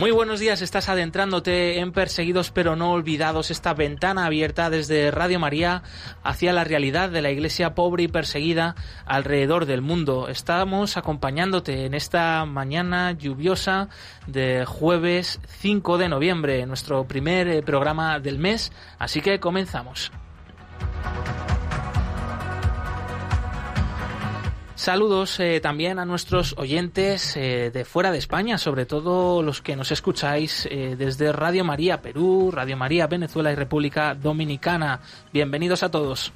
Muy buenos días, estás adentrándote en Perseguidos pero no olvidados, esta ventana abierta desde Radio María hacia la realidad de la iglesia pobre y perseguida alrededor del mundo. Estamos acompañándote en esta mañana lluviosa de jueves 5 de noviembre, nuestro primer eh, programa del mes, así que comenzamos. Saludos eh, también a nuestros oyentes eh, de fuera de España, sobre todo los que nos escucháis eh, desde Radio María Perú, Radio María Venezuela y República Dominicana. Bienvenidos a todos.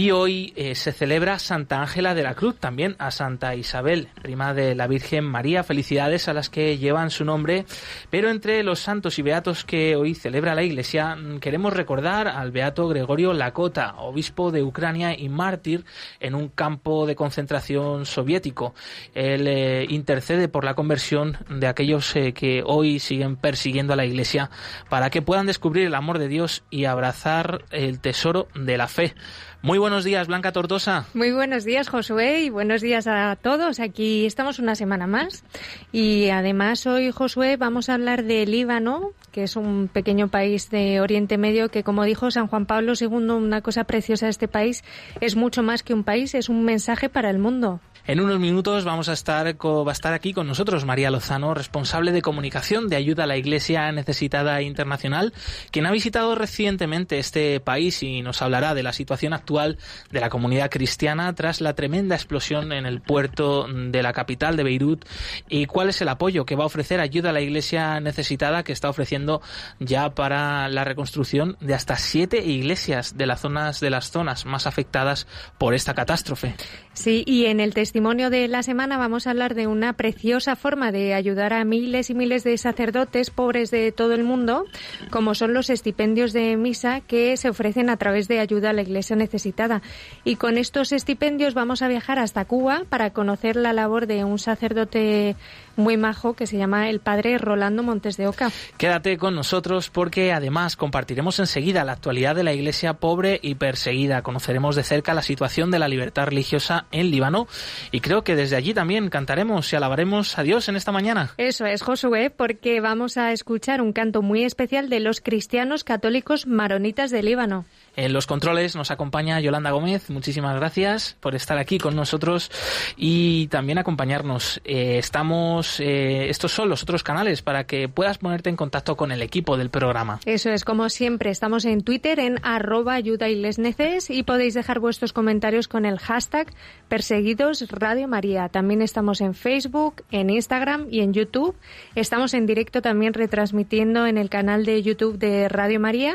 Y hoy eh, se celebra Santa Ángela de la Cruz, también a Santa Isabel, prima de la Virgen María. Felicidades a las que llevan su nombre. Pero entre los santos y beatos que hoy celebra la Iglesia, mm, queremos recordar al beato Gregorio Lakota, obispo de Ucrania y mártir en un campo de concentración soviético. Él eh, intercede por la conversión de aquellos eh, que hoy siguen persiguiendo a la Iglesia para que puedan descubrir el amor de Dios y abrazar el tesoro de la fe. Muy días, Blanca Tortosa. Muy buenos días, Josué, y buenos días a todos. Aquí estamos una semana más. Y además hoy, Josué, vamos a hablar de Líbano, que es un pequeño país de Oriente Medio que, como dijo San Juan Pablo II, una cosa preciosa de este país es mucho más que un país, es un mensaje para el mundo. En unos minutos vamos a estar, va a estar aquí con nosotros María Lozano, responsable de comunicación de ayuda a la Iglesia Necesitada Internacional, quien ha visitado recientemente este país y nos hablará de la situación actual de la comunidad cristiana tras la tremenda explosión en el puerto de la capital de Beirut y cuál es el apoyo que va a ofrecer ayuda a la Iglesia Necesitada que está ofreciendo ya para la reconstrucción de hasta siete iglesias de las zonas de las zonas más afectadas por esta catástrofe. Sí, y en el testimonio de la semana vamos a hablar de una preciosa forma de ayudar a miles y miles de sacerdotes pobres de todo el mundo, como son los estipendios de misa que se ofrecen a través de ayuda a la Iglesia necesitada. Y con estos estipendios vamos a viajar hasta Cuba para conocer la labor de un sacerdote muy majo que se llama el padre Rolando Montes de Oca. Quédate con nosotros porque además compartiremos enseguida la actualidad de la iglesia pobre y perseguida. Conoceremos de cerca la situación de la libertad religiosa en Líbano y creo que desde allí también cantaremos y alabaremos a Dios en esta mañana. Eso es, Josué, porque vamos a escuchar un canto muy especial de los cristianos católicos maronitas de Líbano. En los controles nos acompaña Yolanda Gómez. Muchísimas gracias por estar aquí con nosotros y también acompañarnos. Eh, estamos, eh, estos son los otros canales para que puedas ponerte en contacto con el equipo del programa. Eso es, como siempre, estamos en Twitter en arroba ayuda y les neces y podéis dejar vuestros comentarios con el hashtag perseguidos Radio María. También estamos en Facebook, en Instagram y en YouTube. Estamos en directo también retransmitiendo en el canal de YouTube de Radio María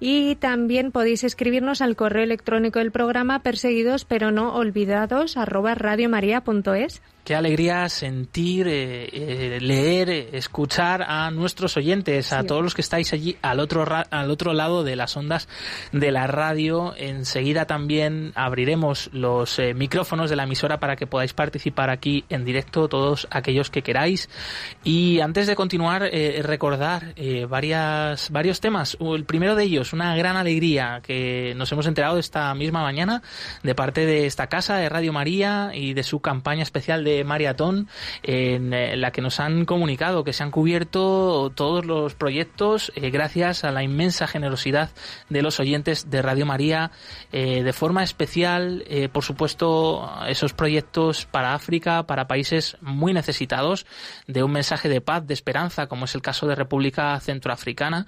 y también podéis escribirnos al correo electrónico del programa perseguidos pero no olvidados arroba radiomaria.es. Qué alegría sentir, eh, eh, leer, eh, escuchar a nuestros oyentes, a todos los que estáis allí al otro, al otro lado de las ondas de la radio. Enseguida también abriremos los micrófonos de la emisora para que podáis participar aquí en directo todos aquellos que queráis. Y antes de continuar, recordar varias, varios temas. El primero de ellos, una gran alegría que nos hemos enterado esta misma mañana de parte de esta casa de Radio María y de su campaña especial de maratón en eh, la que nos han comunicado que se han cubierto todos los proyectos eh, gracias a la inmensa generosidad de los oyentes de Radio María eh, de forma especial por supuesto esos proyectos para África para países muy necesitados de un mensaje de paz de esperanza como es el caso de República Centroafricana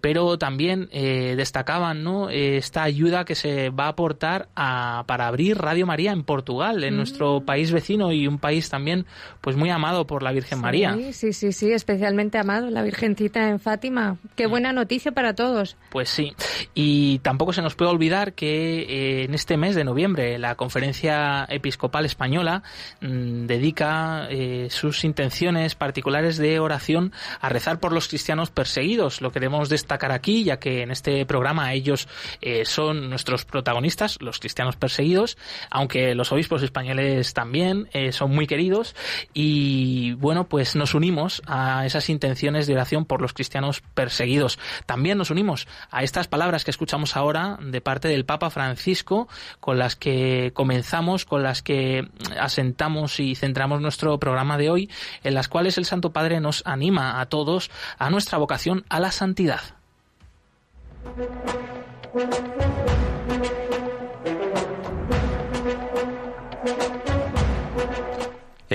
pero también destacaban ¿no? esta ayuda que se va a aportar a, para abrir Radio María en Portugal en nuestro país vecino y y un país también pues muy amado por la Virgen María. Sí, sí, sí, especialmente amado, la Virgencita en Fátima. Qué mm. buena noticia para todos. Pues sí, y tampoco se nos puede olvidar que eh, en este mes de noviembre la Conferencia Episcopal Española mm, dedica eh, sus intenciones particulares de oración a rezar por los cristianos perseguidos. Lo queremos destacar aquí, ya que en este programa ellos eh, son nuestros protagonistas, los cristianos perseguidos, aunque los obispos españoles también son muy queridos. Y bueno, pues nos unimos a esas intenciones de oración por los cristianos perseguidos. También nos unimos a estas palabras que escuchamos ahora de parte del Papa Francisco, con las que comenzamos, con las que asentamos y centramos nuestro programa de hoy, en las cuales el Santo Padre nos anima a todos a nuestra vocación a la santidad.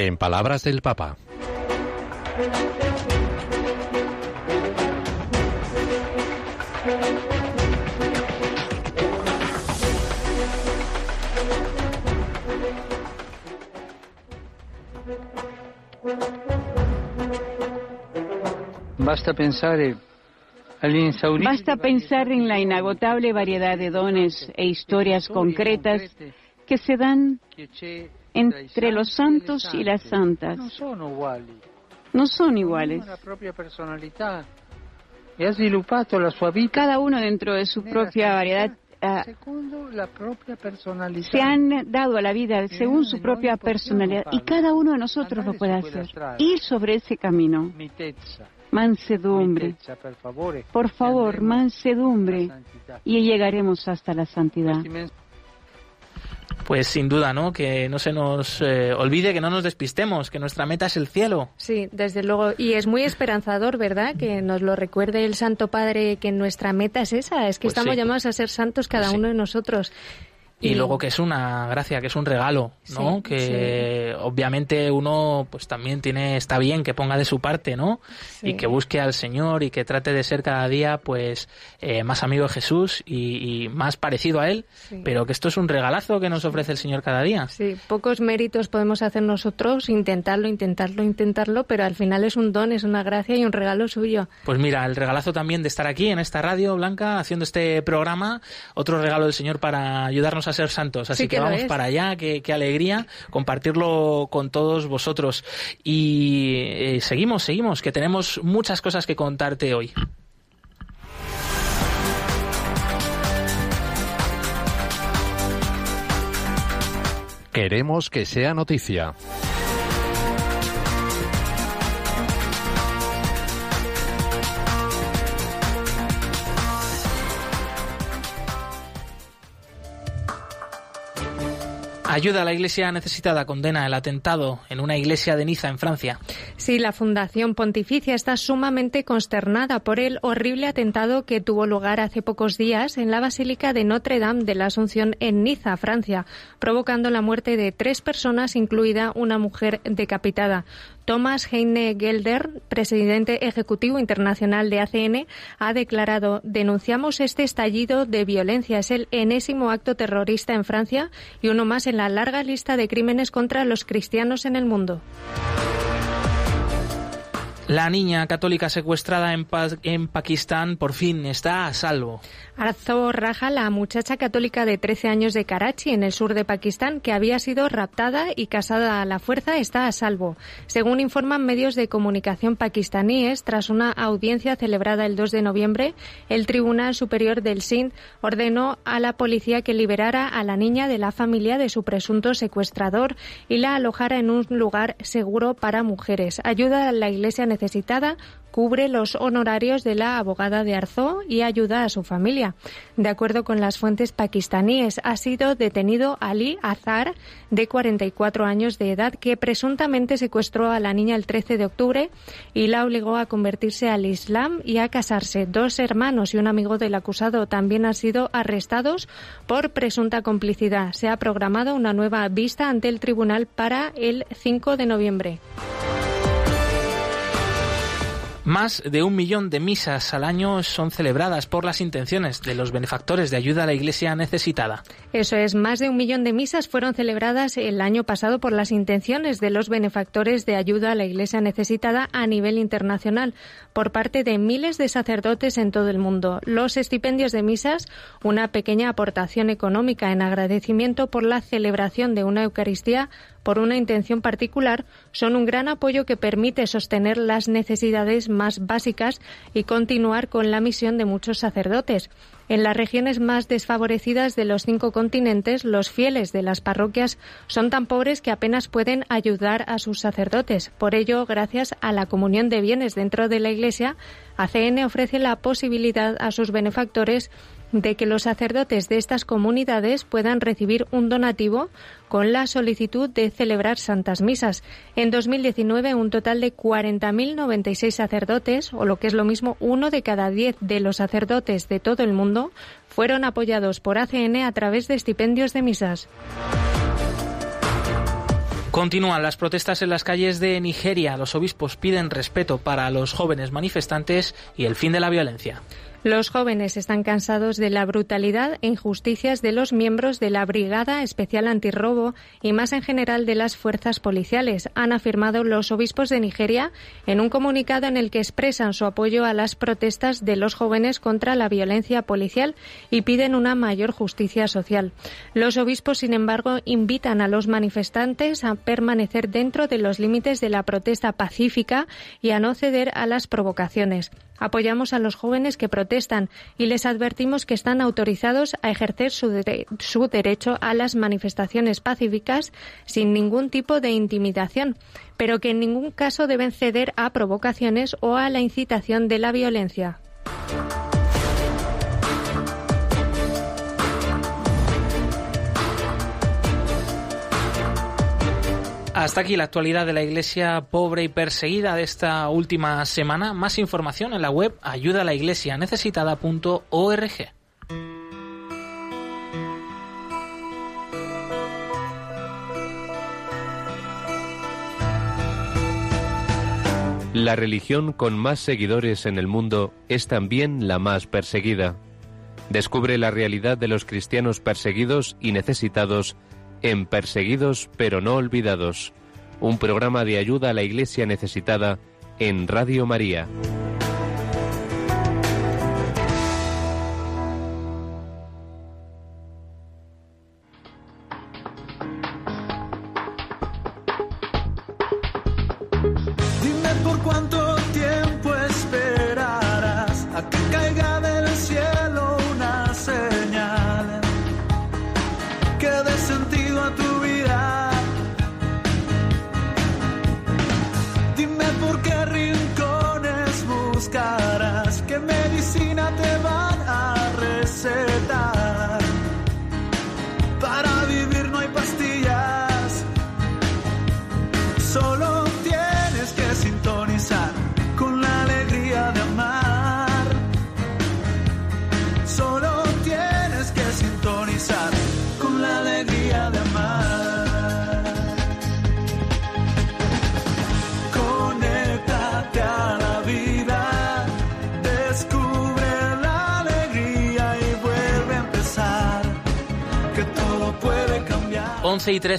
En palabras del Papa. Basta pensar en la inagotable variedad de dones e historias concretas que se dan entre los santos y las santas. No son iguales. Cada uno dentro de su propia variedad Ah, se han dado a la vida según su propia personalidad y cada uno de nosotros lo puede hacer. Ir sobre ese camino. Mansedumbre. Por favor, mansedumbre. Y llegaremos hasta la santidad pues sin duda, ¿no? Que no se nos eh, olvide, que no nos despistemos, que nuestra meta es el cielo. Sí, desde luego. Y es muy esperanzador, ¿verdad? Que nos lo recuerde el Santo Padre, que nuestra meta es esa, es que pues estamos llamados a ser santos cada pues uno de nosotros. Y, luego que es una gracia, que es un regalo, ¿no? que obviamente uno pues también tiene, está bien que ponga de su parte, ¿no? Y que busque al Señor y que trate de ser cada día pues eh, más amigo de Jesús y, más parecido a Él, pero que esto es un regalazo que nos ofrece el Señor cada día. Sí, pocos méritos podemos hacer nosotros, intentarlo, intentarlo, intentarlo, pero al final es un don, es una gracia y un regalo suyo. Pues mira, el regalazo también de estar aquí en esta radio blanca haciendo este programa, otro regalo del Señor para ayudarnos a ser santos. Así que, vamos para allá, qué, alegría compartirlo con todos vosotros. Y eh, seguimos, seguimos, que tenemos muchas cosas que contarte hoy. Queremos que sea noticia. Ayuda a la iglesia necesitada condena el atentado en una iglesia de Niza, en Francia. Sí, la Fundación Pontificia está sumamente consternada por el horrible atentado que tuvo lugar hace pocos días en la Basílica de Notre Dame de la Asunción en Niza, Francia, provocando la muerte de tres personas, incluida una mujer decapitada. Thomas Heine Gelder, presidente ejecutivo internacional de ACN, ha declarado denunciamos este estallido de violencia. Es el enésimo acto terrorista en Francia y uno más en la larga lista de crímenes contra los cristianos en el mundo. La niña católica secuestrada en, Pakistán por fin está a salvo. Arzo Raja, la muchacha católica de 13 años de Karachi, en el sur de Pakistán, que había sido raptada y casada a la fuerza, está a salvo. Según informan medios de comunicación pakistaníes, tras una audiencia celebrada el 2 de noviembre, el Tribunal Superior del Sindh ordenó a la policía que liberara a la niña de la familia de su presunto secuestrador y la alojara en un lugar seguro para mujeres. Ayuda a la Iglesia necesitada cubre los honorarios de la abogada de Arzó y ayuda a su familia. De acuerdo con las fuentes pakistaníes, ha sido detenido Ali Azar, de 44 años de edad, que presuntamente secuestró a la niña el 13 de octubre y la obligó a convertirse al Islam y a casarse. Dos hermanos y un amigo del acusado también han sido arrestados por presunta complicidad. Se ha programado una nueva vista ante el tribunal para el 5 de noviembre. Más de un millón de misas al año son celebradas por las intenciones de los benefactores de ayuda a la Iglesia necesitada. Eso es, más de un millón de misas fueron celebradas el año pasado por las intenciones de los benefactores de ayuda a la Iglesia necesitada a nivel internacional por parte de miles de sacerdotes en todo el mundo. Los estipendios de misas, una pequeña aportación económica en agradecimiento por la celebración de una Eucaristía por una intención particular, son un gran apoyo que permite sostener las necesidades más básicas y continuar con la misión de muchos sacerdotes. En las regiones más desfavorecidas de los cinco continentes, los fieles de las parroquias son tan pobres que apenas pueden ayudar a sus sacerdotes. Por ello, gracias a la comunión de bienes dentro de la Iglesia, ACN ofrece la posibilidad a sus benefactores de que los sacerdotes de estas comunidades puedan recibir un donativo con la solicitud de celebrar santas misas. En 2019, un total de 40.096 sacerdotes, o lo que es lo mismo, uno de cada diez de los sacerdotes de todo el mundo, fueron apoyados por ACN a través de estipendios de misas. Continúan las protestas en las calles de Nigeria. Los obispos piden respeto para los jóvenes manifestantes y el fin de la violencia. Los jóvenes están cansados de la brutalidad e injusticias de los miembros de la Brigada Especial Antirrobo y más en general de las fuerzas policiales, han afirmado los obispos de Nigeria en un comunicado en el que expresan su apoyo a las protestas de los jóvenes contra la violencia policial y piden una mayor justicia social. Los obispos, sin embargo, invitan a los manifestantes a permanecer dentro de los límites de la protesta pacífica y a no ceder a las provocaciones. Apoyamos a los jóvenes que protestan y les advertimos que están autorizados a ejercer su, su derecho a las manifestaciones pacíficas sin ningún tipo de intimidación, pero que en ningún caso deben ceder a provocaciones o a la incitación de la violencia. Hasta aquí la actualidad de la Iglesia pobre y perseguida de esta última semana. Más información en la web ayudalaiglesianecesitada.org. La religión con más seguidores en el mundo es también la más perseguida. Descubre la realidad de los cristianos perseguidos y necesitados en Perseguidos pero no olvidados, un programa de ayuda a la Iglesia necesitada en Radio María.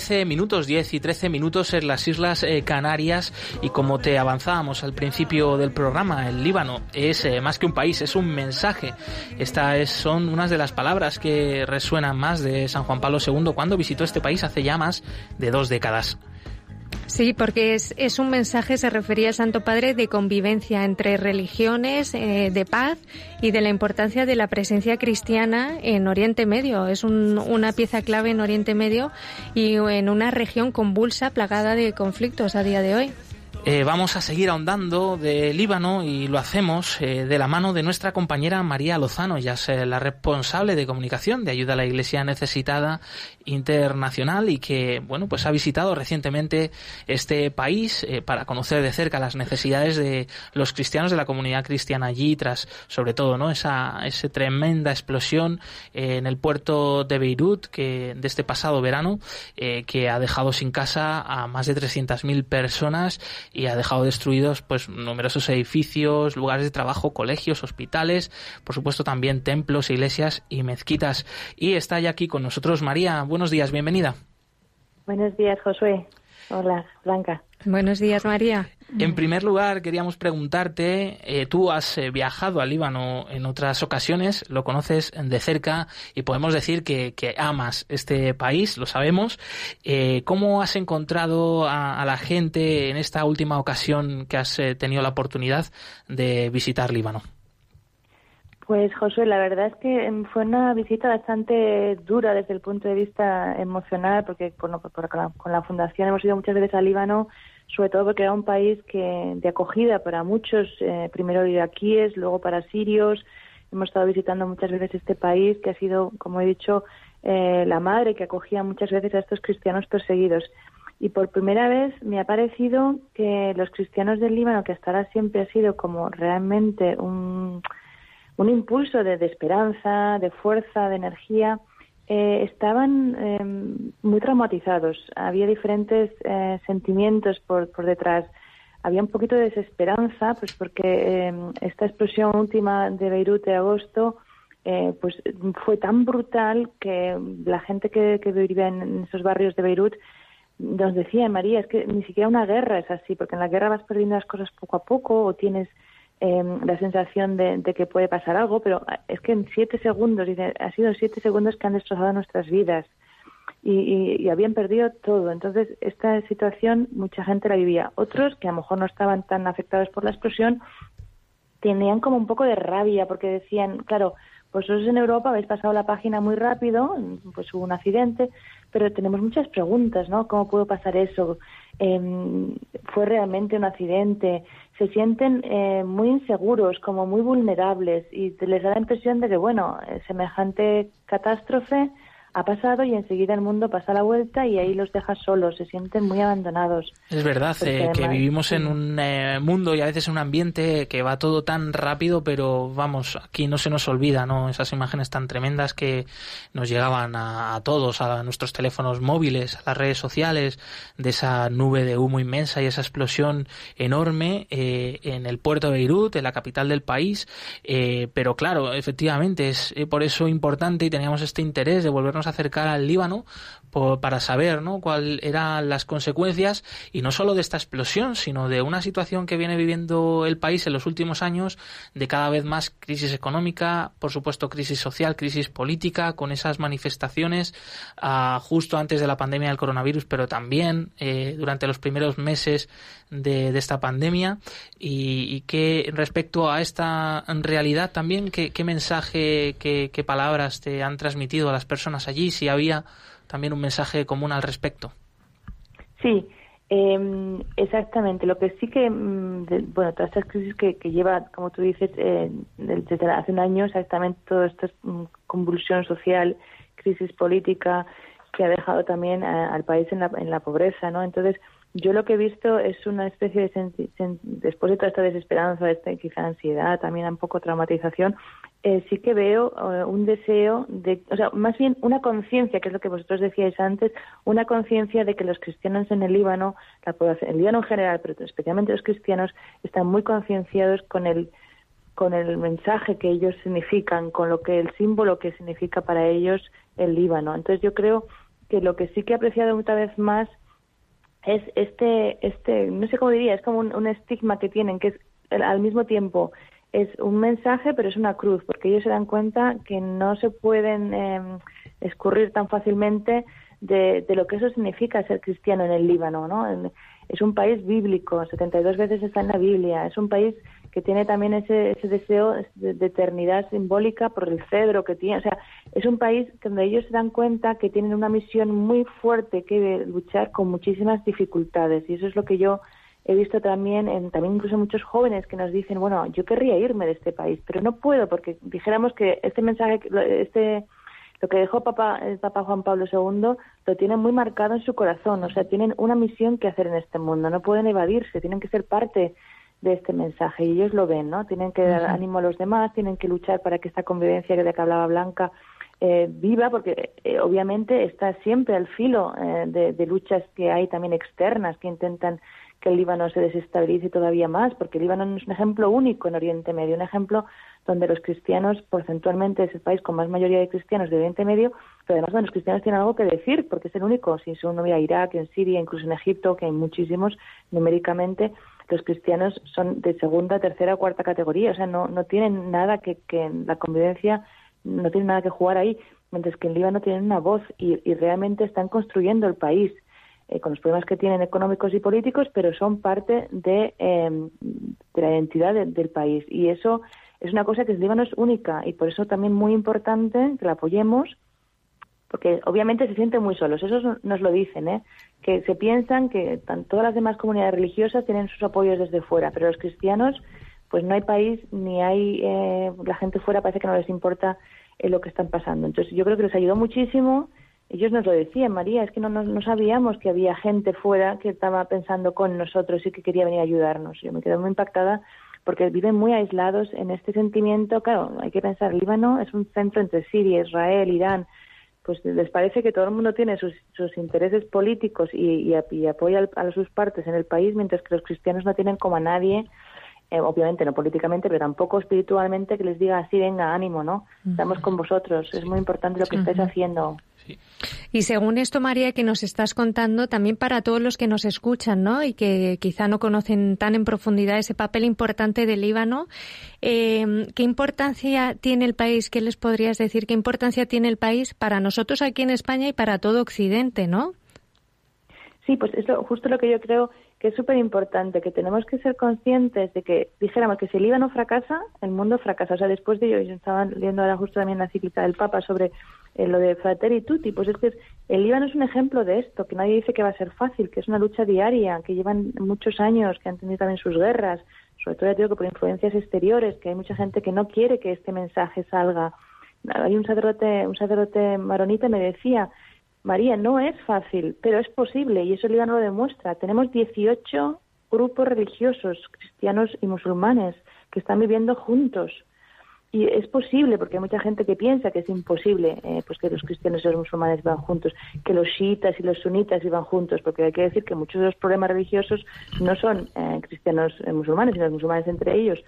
13 minutos, 10 y 13 minutos en las Islas eh, Canarias y como te avanzábamos al principio del programa, el Líbano es eh, más que un país, es un mensaje. Estas son unas de las palabras que resuenan más de San Juan Pablo II cuando visitó este país hace ya más de dos décadas. Sí, porque es, es, un mensaje, se refería al Santo Padre, de convivencia entre religiones, eh, de paz y de la importancia de la presencia cristiana en Oriente Medio. Es una pieza clave en Oriente Medio y en una región convulsa, plagada de conflictos a día de hoy. Eh, vamos a seguir ahondando de Líbano y lo hacemos eh, de la mano de nuestra compañera María Lozano, ya es la responsable de comunicación de ayuda a la Iglesia necesitada internacional y que bueno pues ha visitado recientemente este país eh, para conocer de cerca las necesidades de los cristianos de la comunidad cristiana allí tras sobre todo no esa, esa tremenda explosión en el puerto de Beirut que de este pasado verano que ha dejado sin casa a más de 300.000 personas y ha dejado destruidos pues numerosos edificios, lugares de trabajo, colegios, hospitales, por supuesto también templos, iglesias y mezquitas. Y está ya aquí con nosotros María. Buenos días, bienvenida. Buenos días, Josué. Hola, Blanca. Buenos días, María. En primer lugar, queríamos preguntarte, eh, tú has eh, viajado al Líbano en otras ocasiones, lo conoces de cerca y podemos decir que, amas este país, lo sabemos. Eh, ¿Cómo has encontrado a, la gente en esta última ocasión que has tenido la oportunidad de visitar Líbano? Pues José, la verdad es que em, fue una visita bastante dura desde el punto de vista emocional, porque con la Fundación hemos ido muchas veces al Líbano sobre todo porque era un país que de acogida para muchos, eh, primero iraquíes, luego para sirios. Hemos estado visitando muchas veces este país que ha sido, como he dicho, eh, la madre que acogía muchas veces a estos cristianos perseguidos. Y por primera vez me ha parecido que los cristianos del Líbano, que hasta ahora siempre ha sido como realmente un, un impulso de esperanza, de fuerza, de energía, eh, estaban em, muy traumatizados. Había diferentes eh, sentimientos por, por detrás. Había un poquito de desesperanza, pues porque em, esta explosión última de Beirut de agosto eh, pues fue tan brutal que la gente que, que vivía en esos barrios de Beirut nos decía, María, es que ni siquiera una guerra es así, porque en la guerra vas perdiendo las cosas poco a poco o tienes Em, la sensación de, que puede pasar algo, pero es que en siete segundos, ha sido siete segundos que han destrozado nuestras vidas y, habían perdido todo. Entonces, esta situación mucha gente la vivía. Otros, que a lo mejor no estaban tan afectados por la explosión, tenían como un poco de rabia porque decían, claro, vosotros en Europa habéis pasado la página muy rápido, pues hubo un accidente, pero tenemos muchas preguntas, ¿no? ¿Cómo pudo pasar eso? Em, ¿Fue realmente un accidente? Se sienten eh, muy inseguros, como muy vulnerables y les da la impresión de que, bueno, eh, semejante catástrofe ha pasado y enseguida el mundo pasa la vuelta y ahí los deja solos, se sienten muy abandonados. Es verdad eh, que vivimos en un eh, mundo y a veces en un ambiente que va todo tan rápido, pero vamos, aquí no se nos olvida, ¿no? Esas imágenes tan tremendas que nos llegaban a, todos, a nuestros teléfonos móviles, a las redes sociales, de esa nube de humo inmensa y esa explosión enorme eh, en el puerto de Beirut, en la capital del país, pero claro, efectivamente es por eso importante y teníamos este interés de volvernos acercar al Líbano para saber ¿no? cuáles eran las consecuencias y no solo de esta explosión, sino de una situación que viene viviendo el país en los últimos años de cada vez más crisis económica, por supuesto crisis social, crisis política, con esas manifestaciones ah, justo antes de la pandemia del coronavirus, pero también eh, durante los primeros meses de, esta pandemia y, que respecto a esta realidad también, ¿qué, qué mensaje, qué, qué palabras te han transmitido a las personas allí? Si había también un mensaje común al respecto. Sí, em, exactamente. Lo que sí que, mm, bueno, todas estas crisis que, lleva, como tú dices, eh, desde hace un año, exactamente toda esta mm, convulsión social, crisis política, que ha dejado también al país en la, en la pobreza, ¿no? Entonces, yo lo que he visto es una especie de, después de toda esta desesperanza, esta quizá ansiedad, también un poco traumatización, eh, sí que veo eh, un deseo de, o sea, más bien una conciencia, que es lo que vosotros decíais antes, una conciencia de que los cristianos en el Líbano, la población, el Líbano en general, pero especialmente los cristianos, están muy concienciados con el con el mensaje que ellos significan, con lo que el símbolo que significa para ellos el Líbano. Entonces yo creo que lo que sí que he apreciado otra vez más es este, este, no sé cómo diría, es como un, estigma que tienen, que es al mismo tiempo es un mensaje, pero es una cruz, porque ellos se dan cuenta que no se pueden em, escurrir tan fácilmente de, de, lo que eso significa ser cristiano en el Líbano, ¿no? Es un país bíblico, 72 veces está en la Biblia, es un país que tiene también ese, ese deseo de, eternidad simbólica por el cedro que tiene. O sea, es un país donde ellos se dan cuenta que tienen una misión muy fuerte que luchar con muchísimas dificultades. Y eso es lo que yo he visto también, en, también incluso muchos jóvenes que nos dicen, bueno, yo querría irme de este país, pero no puedo porque dijéramos que este mensaje, este lo que dejó Papa, el Papa Juan Pablo II lo tienen muy marcado en su corazón, o sea, tienen una misión que hacer en este mundo, no pueden evadirse, tienen que ser parte de este mensaje y ellos lo ven, ¿no? Tienen que dar ánimo a los demás, tienen que luchar para que esta convivencia de que hablaba Blanca eh, viva, porque eh, obviamente está siempre al filo eh, de, luchas que hay también externas que intentan que el Líbano se desestabilice todavía más, porque el Líbano no es un ejemplo único en Oriente Medio, un ejemplo donde los cristianos, porcentualmente, es el país con más mayoría de cristianos de Oriente Medio, pero además donde los cristianos tienen algo que decir, porque es el único, si uno ve a Irak, en Siria, incluso en Egipto, que hay muchísimos numéricamente, los cristianos son de segunda, tercera cuarta categoría, o sea, no, no tienen nada que, que en la convivencia, no tienen nada que jugar ahí, mientras que en Líbano tienen una voz y, y realmente están construyendo el país eh, con los problemas que tienen económicos y políticos, pero son parte de, em, de la identidad del país. Y eso es una cosa que el Líbano es única y por eso también muy importante que la apoyemos, porque obviamente se sienten muy solos, eso nos lo dicen, ¿eh? que se piensan que todas las demás comunidades religiosas tienen sus apoyos desde fuera, pero los cristianos, pues no hay país ni hay eh, la gente fuera parece que no les importa eh, lo que están pasando. Entonces yo creo que les ayudó muchísimo ellos nos lo decían, María, es que no, no, sabíamos que había gente fuera que estaba pensando con nosotros y que quería venir a ayudarnos. Yo me quedé muy impactada porque viven muy aislados en este sentimiento. Claro, hay que pensar, Líbano es un centro entre Siria, Israel, Irán. Pues les parece que todo el mundo tiene sus, sus intereses políticos y, y, apoya a sus partes en el país, mientras que los cristianos no tienen como a nadie eh, obviamente no políticamente, pero tampoco espiritualmente, que les diga así, venga, ánimo, ¿no? Estamos con vosotros, es muy importante lo que estáis haciendo. Y según esto, María, que nos estás contando, también para todos los que nos escuchan, ¿no? Y que quizá no conocen tan en profundidad ese papel importante del Líbano, eh, ¿qué importancia tiene el país? ¿Qué les podrías decir? ¿Qué importancia tiene el país para nosotros aquí en España y para todo Occidente, no? Sí, pues eso justo lo que yo creo que es súper importante, que tenemos que ser conscientes de que, dijéramos que si el Líbano fracasa, el mundo fracasa. O sea, después de ello, yo estaba leyendo ahora justo también la cíclica del Papa sobre eh, lo de Fratelli Tutti, pues es que el Líbano es un ejemplo de esto, que nadie dice que va a ser fácil, que es una lucha diaria, que llevan muchos años, que han tenido también sus guerras, sobre todo ya digo que por influencias exteriores, que hay mucha gente que no quiere que este mensaje salga. Hay un sacerdote, un sacerdote maronita me decía María, no es fácil, pero es posible y eso el Líbano lo demuestra. Tenemos 18 grupos religiosos, cristianos y musulmanes, que están viviendo juntos. Y es posible, porque hay mucha gente que piensa que es imposible eh, pues que los cristianos y los musulmanes van juntos, que los chiitas y los sunitas iban juntos, porque hay que decir que muchos de los problemas religiosos no son eh, cristianos y musulmanes, sino los musulmanes entre ellos.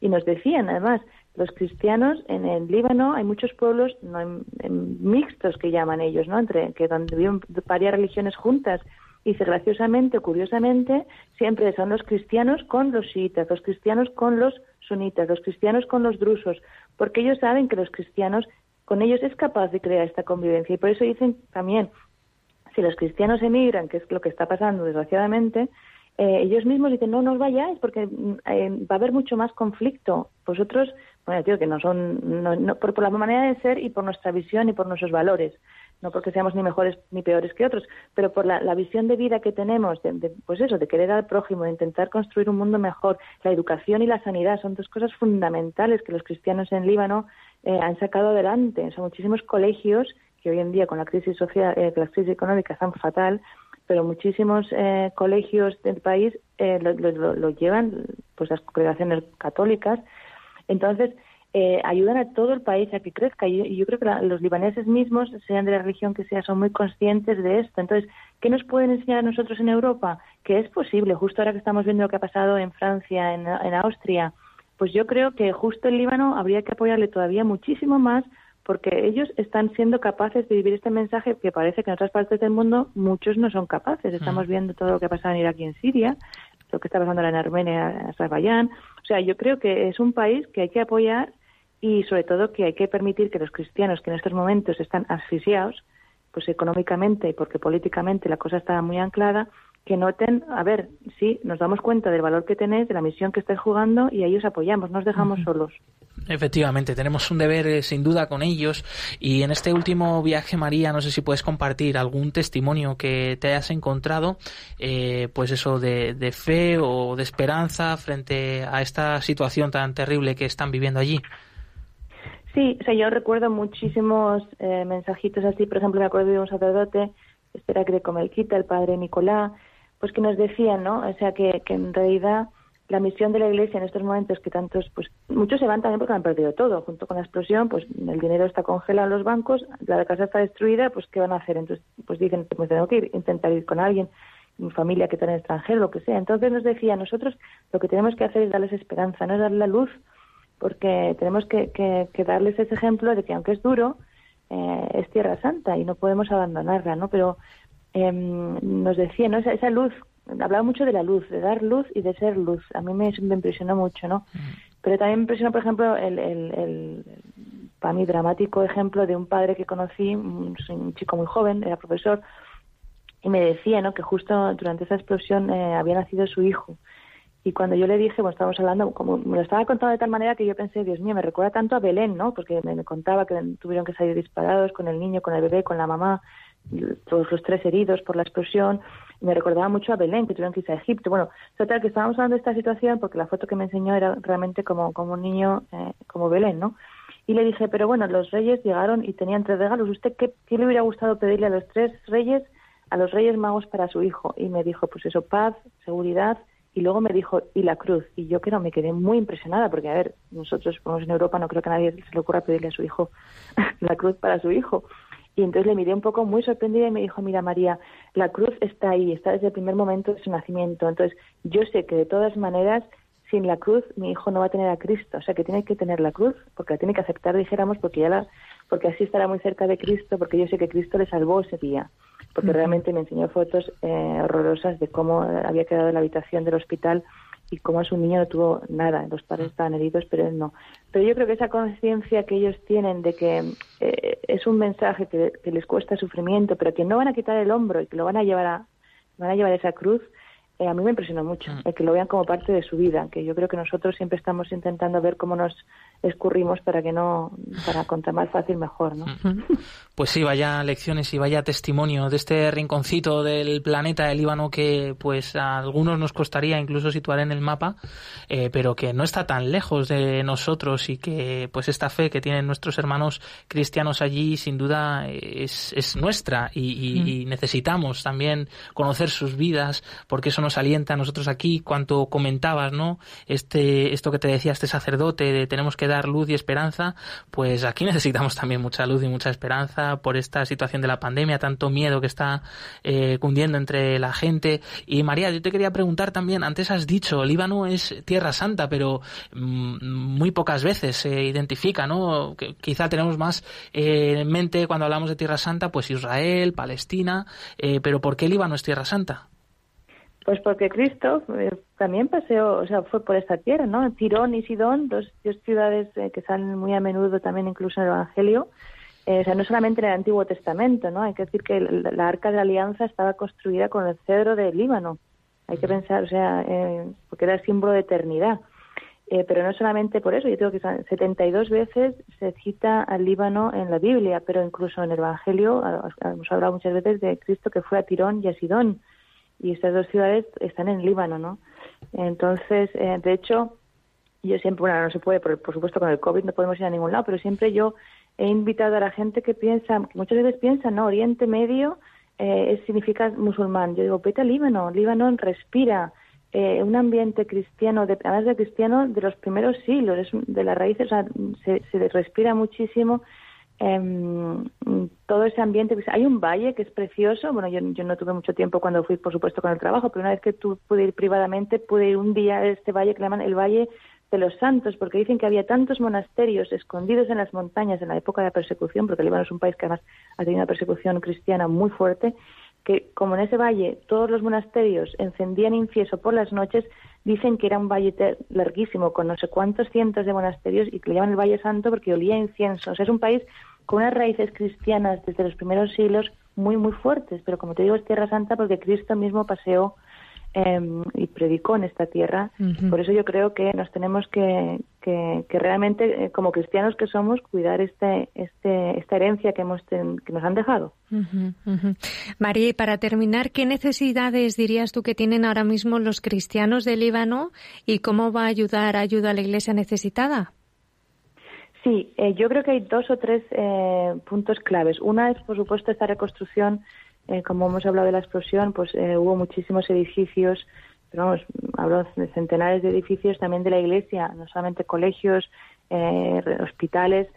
Y nos decían, además, los cristianos en el Líbano hay muchos pueblos no, mixtos que llaman ellos, ¿no? Entre que donde viven varias religiones juntas y graciosamente o curiosamente siempre son los cristianos con los chiitas, los cristianos con los sunitas, los cristianos con los drusos, porque ellos saben que los cristianos con ellos es capaz de crear esta convivencia y por eso dicen también si los cristianos emigran, que es lo que está pasando desgraciadamente, eh, ellos mismos dicen, no, nos vayáis porque mm, eh, va a haber mucho más conflicto. Vosotros, que no son, no, por, la manera de ser y por nuestra visión y por nuestros valores, no porque seamos ni mejores ni peores que otros, pero por la, visión de vida que tenemos, de, pues eso, de querer al prójimo, de intentar construir un mundo mejor. La educación y la sanidad son dos cosas fundamentales que los cristianos en Líbano eh, han sacado adelante. Son muchísimos colegios que hoy en día con la crisis social, la crisis económica están fatal, pero muchísimos eh, colegios del país eh, lo, llevan pues las congregaciones católicas entonces eh, ayudan a todo el país a que crezca y, yo creo que los libaneses mismos sean de la religión que sea son muy conscientes de esto entonces qué nos pueden enseñar a nosotros en Europa que es posible justo ahora que estamos viendo lo que ha pasado en Francia en, en Austria pues yo creo que justo el Líbano habría que apoyarle todavía muchísimo más porque ellos están siendo capaces de vivir este mensaje que parece que en otras partes del mundo muchos no son capaces. Mm. Estamos viendo todo lo que ha pasado en Irak y en Siria, lo que está pasando en Armenia, en Azerbaiyán. O sea, yo creo que es un país que hay que apoyar y sobre todo que hay que permitir que los cristianos que en estos momentos están asfixiados, pues económicamente y porque políticamente la cosa está muy anclada, que noten, a ver, sí, nos damos cuenta del valor que tenéis, de la misión que estáis jugando y ahí os apoyamos, no os dejamos solos. Efectivamente, tenemos un deber eh, sin duda con ellos y en este último viaje, María, no sé si puedes compartir algún testimonio que te hayas encontrado, eh, pues eso de, fe o de esperanza frente a esta situación tan terrible que están viviendo allí. Sí, o sea, yo recuerdo muchísimos eh, mensajitos así, por ejemplo, me acuerdo de un sacerdote, este era Greco Melquita, el padre Nicolás, pues que nos decían, ¿no? O sea, que, que en realidad la misión de la Iglesia en estos momentos que tantos, pues muchos se van también porque han perdido todo, junto con la explosión, pues el dinero está congelado en los bancos, la casa está destruida, pues ¿qué van a hacer? Entonces, pues dicen, pues tengo que ir, intentar ir con alguien. familia que está en el extranjero, lo que sea. Entonces nos decía, nosotros lo que tenemos que hacer es darles esperanza, no es darle la luz, porque tenemos que, que, darles ese ejemplo de que aunque es duro, eh, es Tierra Santa y no podemos abandonarla, ¿no? Pero em, nos decía, ¿no? Esa, esa, luz, hablaba mucho de la luz, de dar luz y de ser luz. A mí me, impresionó mucho, ¿no? Mm. Pero también me impresionó, por ejemplo, el, el, el, para mí dramático ejemplo de un padre que conocí, un, chico muy joven, era profesor, y me decía, ¿no? Que justo durante esa explosión eh, había nacido su hijo y cuando yo le dije, bueno, estábamos hablando, como me lo estaba contando de tal manera que yo pensé, Dios mío, me recuerda tanto a Belén, ¿no? Porque me, contaba que tuvieron que salir disparados con el niño, con el bebé, con la mamá, todos los tres heridos por la explosión. Me recordaba mucho a Belén, que tuvieron que irse a Egipto. Bueno, total, que estábamos hablando de esta situación porque la foto que me enseñó era realmente como, como un niño, eh, como Belén, ¿no? Y le dije, pero bueno, los reyes llegaron y tenían tres regalos. ¿Usted qué, qué le hubiera gustado pedirle a los tres reyes, a los reyes magos para su hijo? Y me dijo, pues eso, paz, seguridad y luego me dijo, y la cruz. Y yo creo, me quedé muy impresionada, porque, a ver, nosotros, como en Europa, no creo que a nadie se le ocurra pedirle a su hijo la cruz para su hijo. Y entonces le miré un poco muy sorprendida y me dijo, mira María, la cruz está ahí, está desde el primer momento de su nacimiento. Entonces yo sé que de todas maneras, sin la cruz, mi hijo no va a tener a Cristo. O sea que tiene que tener la cruz, porque la tiene que aceptar, dijéramos, porque ya la, porque así estará muy cerca de Cristo, porque yo sé que Cristo le salvó ese día porque realmente me enseñó fotos eh, horrorosas de cómo había quedado en la habitación del hospital y cómo a su niño no tuvo nada. Los padres estaban heridos, pero él no. Pero yo creo que esa conciencia que ellos tienen de que eh, es un mensaje que, les cuesta sufrimiento, pero que no van a quitar el hombro y que lo van a llevar a, van a llevar esa cruz, eh, a mí me impresionó mucho, mm. el que lo vean como parte de su vida, que yo creo que nosotros siempre estamos intentando ver cómo nos escurrimos para que no, para contar más fácil mejor, ¿no? Pues sí, vaya lecciones y vaya testimonio de este rinconcito del planeta del Líbano que pues a algunos nos costaría incluso situar en el mapa, eh, pero que no está tan lejos de nosotros y que pues esta fe que tienen nuestros hermanos cristianos allí sin duda es, es nuestra y, y necesitamos también conocer sus vidas porque eso nos alienta a nosotros aquí cuanto comentabas, ¿no? Este, esto que te decía este sacerdote de tenemos que dar luz y esperanza, pues aquí necesitamos también mucha luz y mucha esperanza por esta situación de la pandemia, tanto miedo que está eh, cundiendo entre la gente. Y María, yo te quería preguntar también, antes has dicho, Líbano es tierra santa, pero mm, muy pocas veces se identifica, ¿no? Quizá tenemos más eh, en mente cuando hablamos de tierra santa, pues Israel, Palestina, eh, pero ¿por qué Líbano es tierra santa? Pues porque Cristo eh, también paseó, o sea, fue por esta tierra, ¿no? Tirón y Sidón, dos, ciudades eh, que salen muy a menudo también incluso en el Evangelio. Eh, o sea, no solamente en el Antiguo Testamento, ¿no? Hay que decir que la, Arca de la Alianza estaba construida con el cedro de Líbano. Hay que pensar, o sea, porque era el símbolo de eternidad. pero no solamente por eso, yo tengo que 72 veces se cita al Líbano en la Biblia, pero incluso en el Evangelio hemos hablado muchas veces de Cristo que fue a Tirón y a Sidón y estas dos ciudades están en Líbano, ¿no? Entonces, eh, de hecho, yo siempre, bueno, no se puede, por, supuesto con el COVID no podemos ir a ningún lado, pero siempre yo he invitado a la gente que piensa, que muchas veces piensa, ¿no? Oriente Medio eh, significa musulmán. Yo digo, vete a Líbano, Líbano respira eh, un ambiente cristiano, de, además de cristiano, de los primeros siglos, es de las raíces, o sea, se, se respira muchísimo eh, todo ese ambiente. Pues, hay un valle que es precioso. Bueno, yo, yo, no tuve mucho tiempo cuando fui, por supuesto, con el trabajo, pero una vez que tú pude ir privadamente, pude ir un día a este valle que le llaman el Valle de los Santos, porque dicen que había tantos monasterios escondidos en las montañas en la época de la persecución, porque Líbano es un país que además ha tenido una persecución cristiana muy fuerte, que como en ese valle todos los monasterios encendían incienso por las noches, dicen que era un valle larguísimo con no sé cuántos cientos de monasterios y que le llaman el Valle Santo porque olía incienso. O sea, es un país con unas raíces cristianas desde los primeros siglos muy, muy fuertes, pero como te digo, es Tierra Santa porque Cristo mismo paseó em, y predicó en esta tierra. Por eso yo creo que nos tenemos que, que, realmente, eh, como cristianos que somos, cuidar este, este, esta herencia que, hemos que nos han dejado. María, y para terminar, ¿qué necesidades dirías tú que tienen ahora mismo los cristianos de Líbano y cómo va a ayudar ayuda a la iglesia necesitada? Sí, eh, yo creo que hay dos o tres eh, puntos claves. Una es, por supuesto, esta reconstrucción. Eh, como hemos hablado de la explosión, pues hubo muchísimos edificios, pero vamos, hablo de centenares de edificios también de la iglesia, no solamente colegios, hospitales,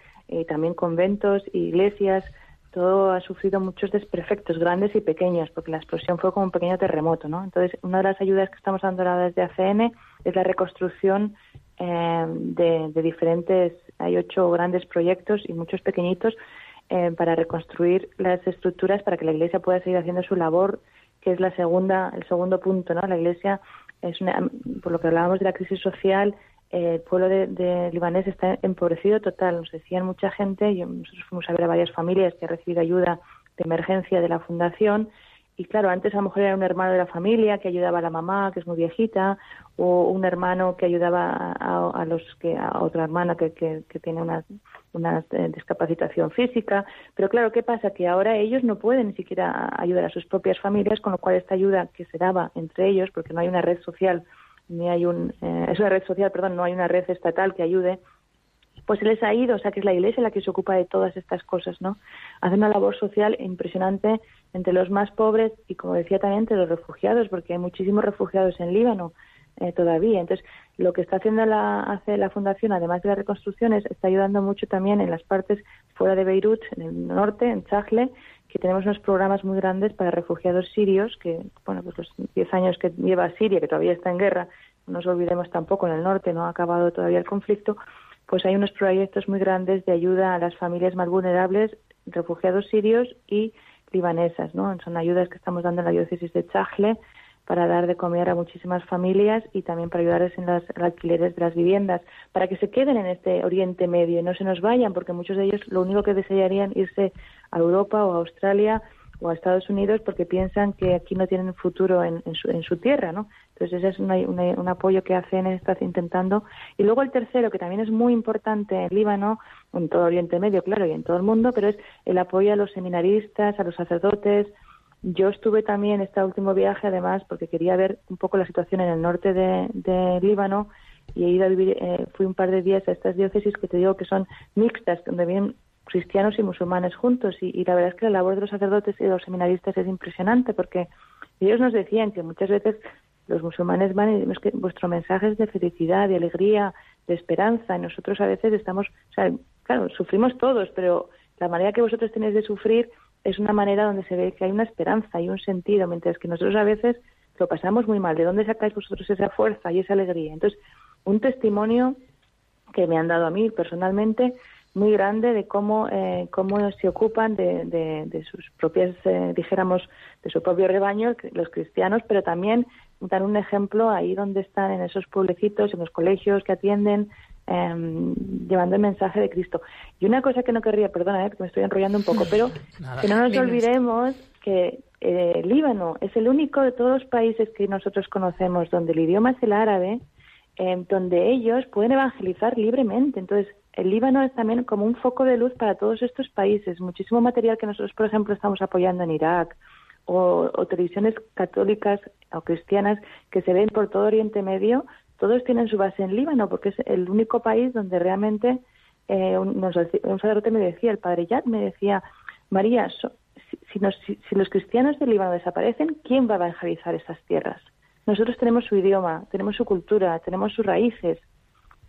también conventos, iglesias, todo ha sufrido muchos desperfectos, grandes y pequeños, porque la explosión fue como un pequeño terremoto, ¿no? Entonces, una de las ayudas que estamos dando ahora desde ACN es la reconstrucción eh, de, diferentes, hay ocho grandes proyectos y muchos pequeñitos eh, para reconstruir las estructuras para que la Iglesia pueda seguir haciendo su labor, que es la segunda, el segundo punto, ¿no? La Iglesia es una, por lo que hablábamos de la crisis social, el pueblo de, libanés está empobrecido total. Nos decían mucha gente, y nosotros fuimos a ver a varias familias que han recibido ayuda de emergencia de la fundación. Y claro, antes a lo mejor era un hermano de la familia que ayudaba a la mamá, que es muy viejita, o un hermano que ayudaba a, los que a otra hermana que, que, tiene una, una eh, discapacitación física. Pero claro, ¿qué pasa? Que ahora ellos no pueden ni siquiera ayudar a sus propias familias, con lo cual esta ayuda que se daba entre ellos, porque no hay una red social ni hay un, eh, es una red social, perdón, no hay una red estatal que ayude, pues les ha ido, o sea que es la Iglesia la que se ocupa de todas estas cosas, ¿no? Hace una labor social impresionante entre los más pobres y, como decía también, entre los refugiados, porque hay muchísimos refugiados en Líbano eh, todavía. Entonces, lo que está haciendo la, hace la Fundación, además de las reconstrucciones, está ayudando mucho también en las partes fuera de Beirut, en el norte, en Chajle, que tenemos unos programas muy grandes para refugiados sirios, que, bueno, pues los 10 años que lleva Siria, que todavía está en guerra, no nos olvidemos tampoco, en el norte no ha acabado todavía el conflicto, pues hay unos proyectos muy grandes de ayuda a las familias más vulnerables, refugiados sirios y libanesas, ¿no? Son ayudas que estamos dando en la diócesis de Chajle para dar de comer a muchísimas familias y también para ayudarles en los alquileres de las viviendas, para que se queden en este Oriente Medio y no se nos vayan, porque muchos de ellos lo único que desearían irse a Europa o a Australia o a Estados Unidos porque piensan que aquí no tienen futuro en, su, en su, tierra, ¿no? Entonces ese es un apoyo que hacen, está intentando. Y luego el tercero, que también es muy importante en Líbano, en todo Oriente Medio, claro, y en todo el mundo, pero es el apoyo a los seminaristas, a los sacerdotes. Yo estuve también este último viaje, además, porque quería ver un poco la situación en el norte de, Líbano y he ido a vivir, eh, fui un par de días a estas diócesis que te digo que son mixtas, donde vienen cristianos y musulmanes juntos. Y, la verdad es que la labor de los sacerdotes y de los seminaristas es impresionante porque ellos nos decían que muchas veces los musulmanes van y que vuestro mensaje es de felicidad, de alegría, de esperanza. Y nosotros a veces estamos, o sea, claro, sufrimos todos, pero la manera que vosotros tenéis de sufrir es una manera donde se ve que hay una esperanza y un sentido, mientras que nosotros a veces lo pasamos muy mal. ¿De dónde sacáis vosotros esa fuerza y esa alegría? Entonces, un testimonio que me han dado a mí personalmente muy grande de cómo, eh, cómo se ocupan de, de, sus propias, eh, dijéramos, de su propio rebaño, los cristianos, pero también dan un ejemplo ahí donde están, en esos pueblecitos, en los colegios que atienden, em, llevando el mensaje de Cristo. Y una cosa que no querría, perdona, eh, que me estoy enrollando un poco, pero que no nos olvidemos que el Líbano es el único de todos los países que nosotros conocemos donde el idioma es el árabe, em, donde ellos pueden evangelizar libremente. Entonces, el Líbano es también como un foco de luz para todos estos países. Muchísimo material que nosotros, por ejemplo, estamos apoyando en Irak o, televisiones católicas o cristianas que se ven por todo Oriente Medio, todos tienen su base en Líbano porque es el único país donde realmente eh, un, sacerdote me decía, el padre Yad me decía, María, si, si, los cristianos del Líbano desaparecen, ¿quién va a evangelizar esas tierras? Nosotros tenemos su idioma, tenemos su cultura, tenemos sus raíces,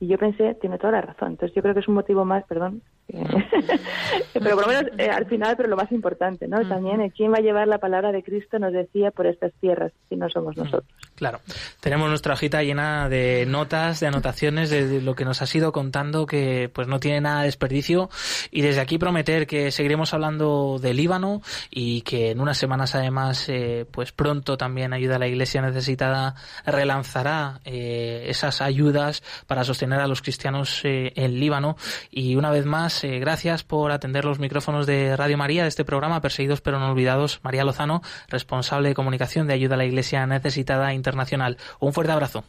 y yo pensé, tiene toda la razón. Entonces yo creo que es un motivo más, perdón, pero por lo menos eh, al final, pero lo más importante, ¿no? También eh, quién va a llevar la palabra de Cristo nos decía por estas tierras si no somos nosotros. Claro, tenemos nuestra hojita llena de notas, de anotaciones de lo que nos ha sido contando que pues no tiene nada de desperdicio y desde aquí prometer que seguiremos hablando de Líbano y que en unas semanas además eh, pues pronto también ayuda a la Iglesia necesitada relanzará esas ayudas para sostener a los cristianos en Líbano y una vez más eh, gracias por atender los micrófonos de Radio María de este programa Perseguidos pero no olvidados. María Lozano, responsable de comunicación de ayuda a la Iglesia necesitada internacional. Un fuerte abrazo.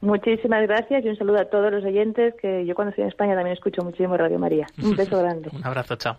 Muchísimas gracias y un saludo a todos los oyentes que yo cuando estoy en España también escucho muchísimo Radio María. Un beso grande. un abrazo, chao.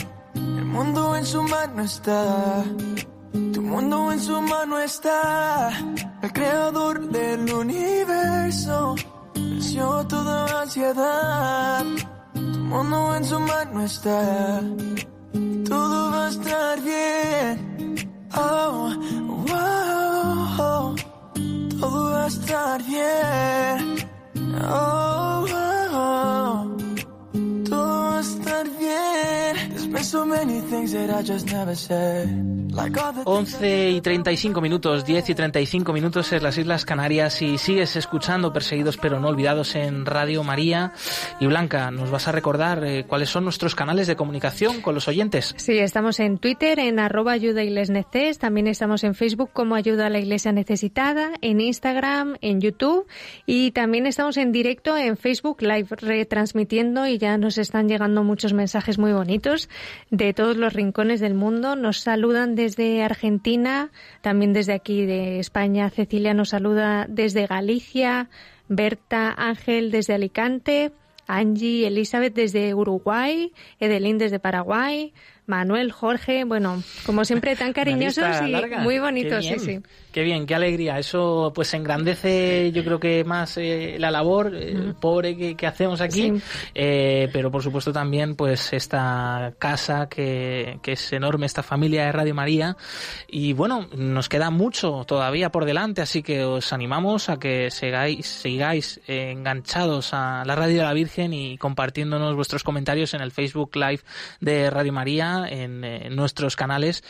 Mundo en su mano está, tu mundo en su mano está. El creador del universo venció toda ansiedad. Tu mundo en su mano está, todo va a estar bien. Oh, wow, todo va a estar bien. Oh, oh, todo va a estar bien. 11 y 35 minutos, 10 y 35 minutos en las Islas Canarias y sigues escuchando Perseguidos pero no olvidados en Radio María. Y Blanca, ¿nos vas a recordar eh, cuáles son nuestros canales de comunicación con los oyentes? Sí, estamos en Twitter en arroba ayuda neces, también estamos en Facebook como Ayuda a la Iglesia Necesitada, en Instagram, en YouTube y también estamos en directo en Facebook Live retransmitiendo y ya nos están llegando muchos mensajes muy bonitos de todos los rincones del mundo. Nos saludan desde Argentina, también desde aquí de España. Cecilia nos saluda desde Galicia, Berta Ángel desde Alicante, Angie Elizabeth desde Uruguay, Edelín desde Paraguay, Manuel, Jorge, bueno, como siempre tan cariñosos y muy bonitos, sí, sí. Qué bien, qué alegría. Eso pues engrandece yo creo que más eh, la labor eh, pobre que, hacemos aquí, eh, pero por supuesto también pues esta casa que, que, es enorme, esta familia de Radio María. Y bueno, nos queda mucho todavía por delante, así que os animamos a que sigáis, sigáis enganchados a la Radio de la Virgen y compartiéndonos vuestros comentarios en el Facebook Live de Radio María, en, en nuestros canales.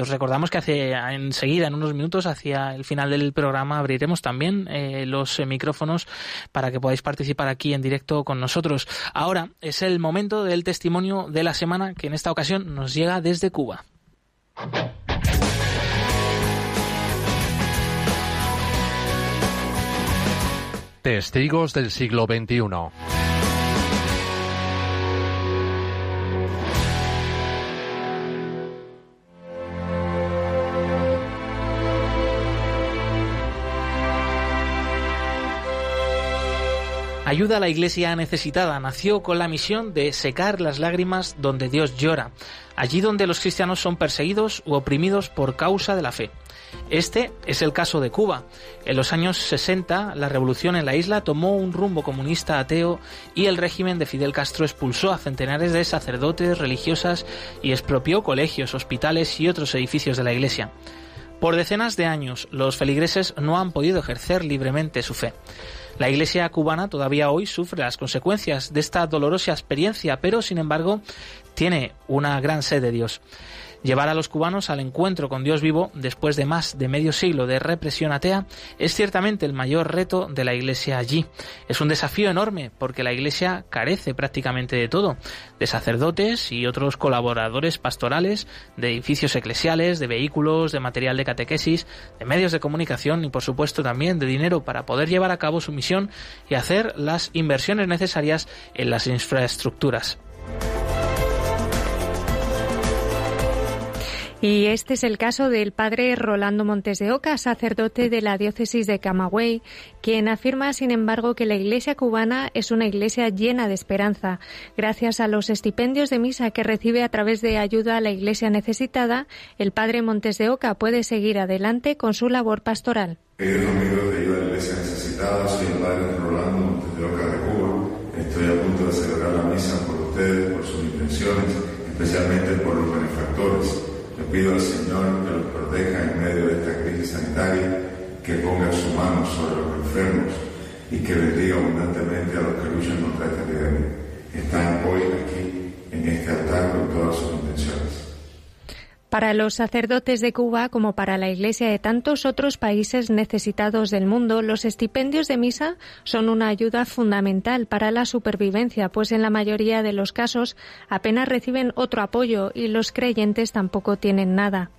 os recordamos que hace enseguida, en unos minutos, hacia el final del programa, abriremos también eh, los eh, micrófonos para que podáis participar aquí en directo con nosotros. Ahora es el momento del testimonio de la semana que en esta ocasión nos llega desde Cuba. Testigos del siglo XXI. Ayuda a la iglesia necesitada nació con la misión de secar las lágrimas donde Dios llora, allí donde los cristianos son perseguidos u oprimidos por causa de la fe. Este es el caso de Cuba. En los años 60, la revolución en la isla tomó un rumbo comunista ateo y el régimen de Fidel Castro expulsó a centenares de sacerdotes, religiosas y expropió colegios, hospitales y otros edificios de la iglesia. Por decenas de años, los feligreses no han podido ejercer libremente su fe. La Iglesia cubana todavía hoy sufre las consecuencias de esta dolorosa experiencia, pero sin embargo tiene una gran sed de Dios. Llevar a los cubanos al encuentro con Dios vivo después de más de medio siglo de represión atea es ciertamente el mayor reto de la Iglesia allí. Es un desafío enorme porque la Iglesia carece prácticamente de todo, de sacerdotes y otros colaboradores pastorales, de edificios eclesiales, de vehículos, de material de catequesis, de medios de comunicación y por supuesto también de dinero para poder llevar a cabo su misión y hacer las inversiones necesarias en las infraestructuras. Y este es el caso del padre Rolando Montes de Oca, sacerdote de la diócesis de Camagüey, quien afirma, sin embargo, que la iglesia cubana es una iglesia llena de esperanza. Gracias a los estipendios de misa que recibe a través de ayuda a la iglesia necesitada, el padre Montes de Oca puede seguir adelante con su labor pastoral. Queridos amigos de ayuda a la iglesia necesitada, soy el padre Rolando Montes de Oca de Cuba. Estoy a punto de celebrar la misa por ustedes, por sus intenciones, especialmente por los pido al Señor que los proteja en medio de esta crisis sanitaria, que ponga su mano sobre los enfermos y que bendiga abundantemente a los que luchan contra esta epidemia. Están hoy aquí en este altar con todas sus intenciones. Para los sacerdotes de Cuba, como para la Iglesia de tantos otros países necesitados del mundo, los estipendios de misa son una ayuda fundamental para la supervivencia, pues en la mayoría de los casos apenas reciben otro apoyo y los creyentes tampoco tienen nada.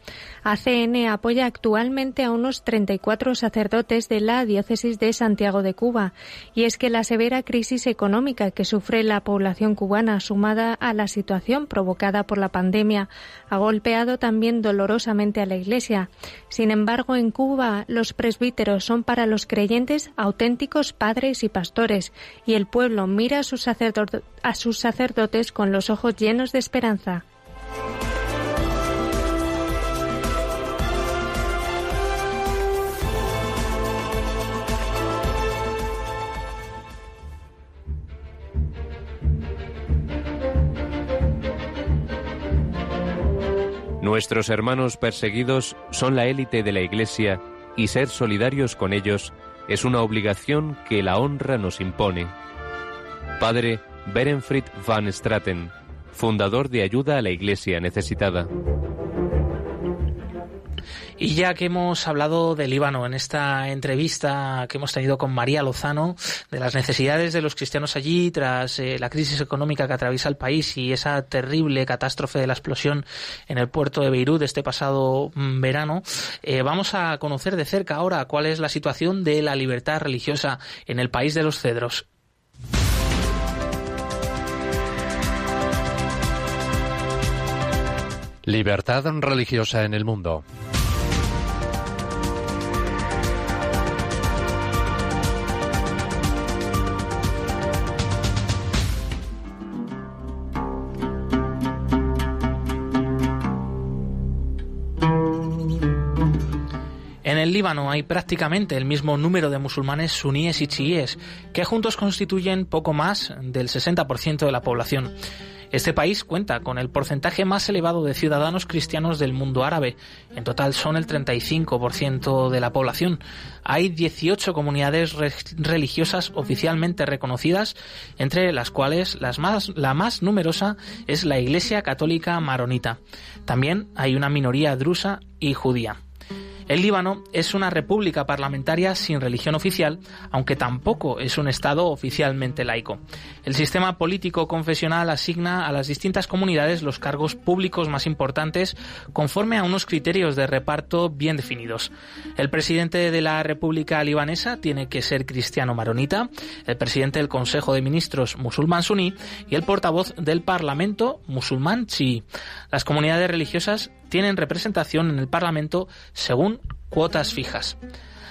ACN apoya actualmente a unos 34 sacerdotes de la diócesis de Santiago de Cuba, y es que la severa crisis económica que sufre la población cubana, sumada a la situación provocada por la pandemia, ha golpeado también dolorosamente a la Iglesia. Sin embargo, en Cuba los presbíteros son para los creyentes auténticos padres y pastores, y el pueblo mira a sus, a sus sacerdotes con los ojos llenos de esperanza. Nuestros hermanos perseguidos son la élite de la Iglesia y ser solidarios con ellos es una obligación que la honra nos impone. Padre Berenfried van Straten, fundador de Ayuda a la Iglesia Necesitada. Y ya que hemos hablado de Líbano en esta entrevista que hemos tenido con María Lozano, de las necesidades de los cristianos allí tras eh, la crisis económica que atraviesa el país y esa terrible catástrofe de la explosión en el puerto de Beirut este pasado mm, verano, eh, vamos a conocer de cerca ahora cuál es la situación de la libertad religiosa en el país de los cedros. Libertad religiosa en el mundo. Hay prácticamente el mismo número de musulmanes suníes y chiíes, que juntos constituyen poco más del 60% de la población. Este país cuenta con el porcentaje más elevado de ciudadanos cristianos del mundo árabe. En total son el 35% de la población. Hay 18 comunidades religiosas oficialmente reconocidas, entre las cuales la más numerosa es la Iglesia Católica Maronita. También hay una minoría drusa y judía. El Líbano es una república parlamentaria sin religión oficial, aunque tampoco es un Estado oficialmente laico. El sistema político confesional asigna a las distintas comunidades los cargos públicos más importantes conforme a unos criterios de reparto bien definidos. El presidente de la República Libanesa tiene que ser cristiano maronita, el presidente del Consejo de Ministros musulmán suní y el portavoz del Parlamento musulmán chií. Las comunidades religiosas tienen representación en el Parlamento según cuotas fijas.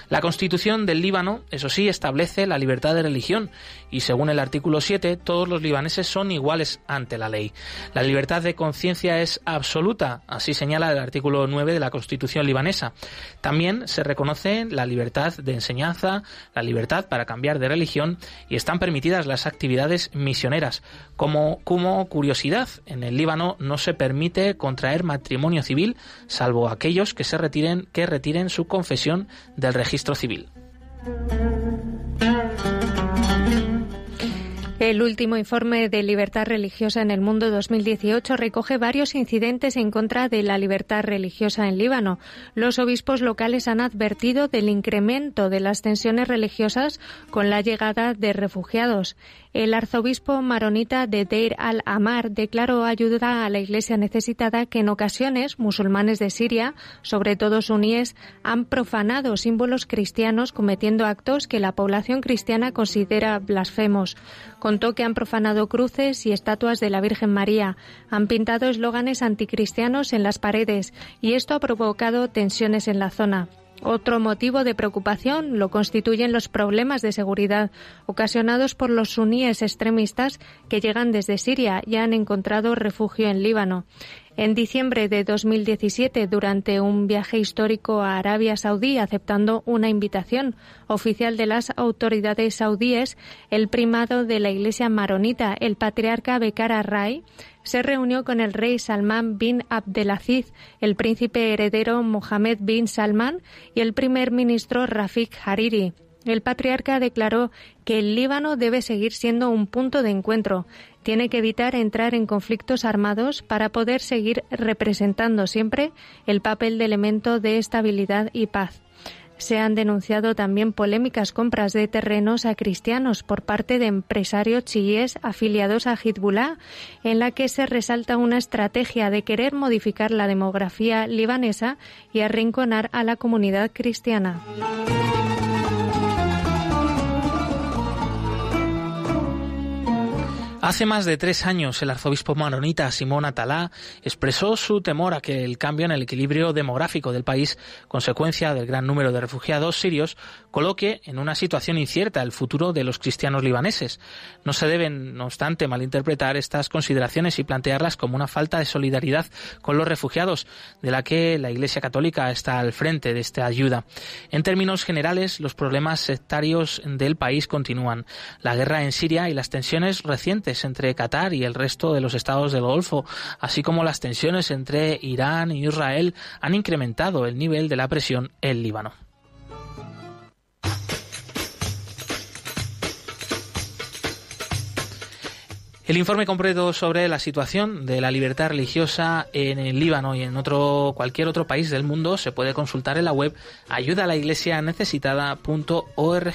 La Constitución del Líbano, eso sí, establece la libertad de religión y según el artículo 7, todos los libaneses son iguales ante la ley. La libertad de conciencia es absoluta, así señala el artículo 9 de la Constitución libanesa. También se reconoce la libertad de enseñanza, la libertad para cambiar de religión y están permitidas las actividades misioneras. Como, como curiosidad, en el Líbano no se permite contraer matrimonio civil, salvo aquellos que se retiren, que retiren su confesión del registro civil. El último informe de libertad religiosa en el mundo 2018 recoge varios incidentes en contra de la libertad religiosa en Líbano. Los obispos locales han advertido del incremento de las tensiones religiosas con la llegada de refugiados. El arzobispo maronita de Deir al-Amar declaró ayuda a la iglesia necesitada que en ocasiones musulmanes de Siria, sobre todo suníes, han profanado símbolos cristianos cometiendo actos que la población cristiana considera blasfemos. Contó que han profanado cruces y estatuas de la Virgen María, han pintado eslóganes anticristianos en las paredes y esto ha provocado tensiones en la zona. Otro motivo de preocupación lo constituyen los problemas de seguridad ocasionados por los suníes extremistas que llegan desde Siria y han encontrado refugio en Líbano. En diciembre de 2017, durante un viaje histórico a Arabia Saudí, aceptando una invitación oficial de las autoridades saudíes, el primado de la Iglesia maronita, el patriarca Bekara Rai, se reunió con el rey Salman bin Abdelaziz, el príncipe heredero Mohammed bin Salman y el primer ministro Rafik Hariri. El patriarca declaró que el Líbano debe seguir siendo un punto de encuentro. Tiene que evitar entrar en conflictos armados para poder seguir representando siempre el papel de elemento de estabilidad y paz. Se han denunciado también polémicas compras de terrenos a cristianos por parte de empresarios chiíes afiliados a Hezbollah, en la que se resalta una estrategia de querer modificar la demografía libanesa y arrinconar a la comunidad cristiana. Hace más de tres años el arzobispo maronita Simón Atalá expresó su temor a que el cambio en el equilibrio demográfico del país, consecuencia del gran número de refugiados sirios, coloque en una situación incierta el futuro de los cristianos libaneses. No se deben, no obstante, malinterpretar estas consideraciones y plantearlas como una falta de solidaridad con los refugiados, de la que la Iglesia Católica está al frente de esta ayuda. En términos generales, los problemas sectarios del país continúan. La guerra en Siria y las tensiones recientes entre Qatar y el resto de los estados del Golfo, así como las tensiones entre Irán y Israel, han incrementado el nivel de la presión en Líbano. El informe completo sobre la situación de la libertad religiosa en el Líbano y en otro cualquier otro país del mundo se puede consultar en la web ayudalaiglesianecesitada.org.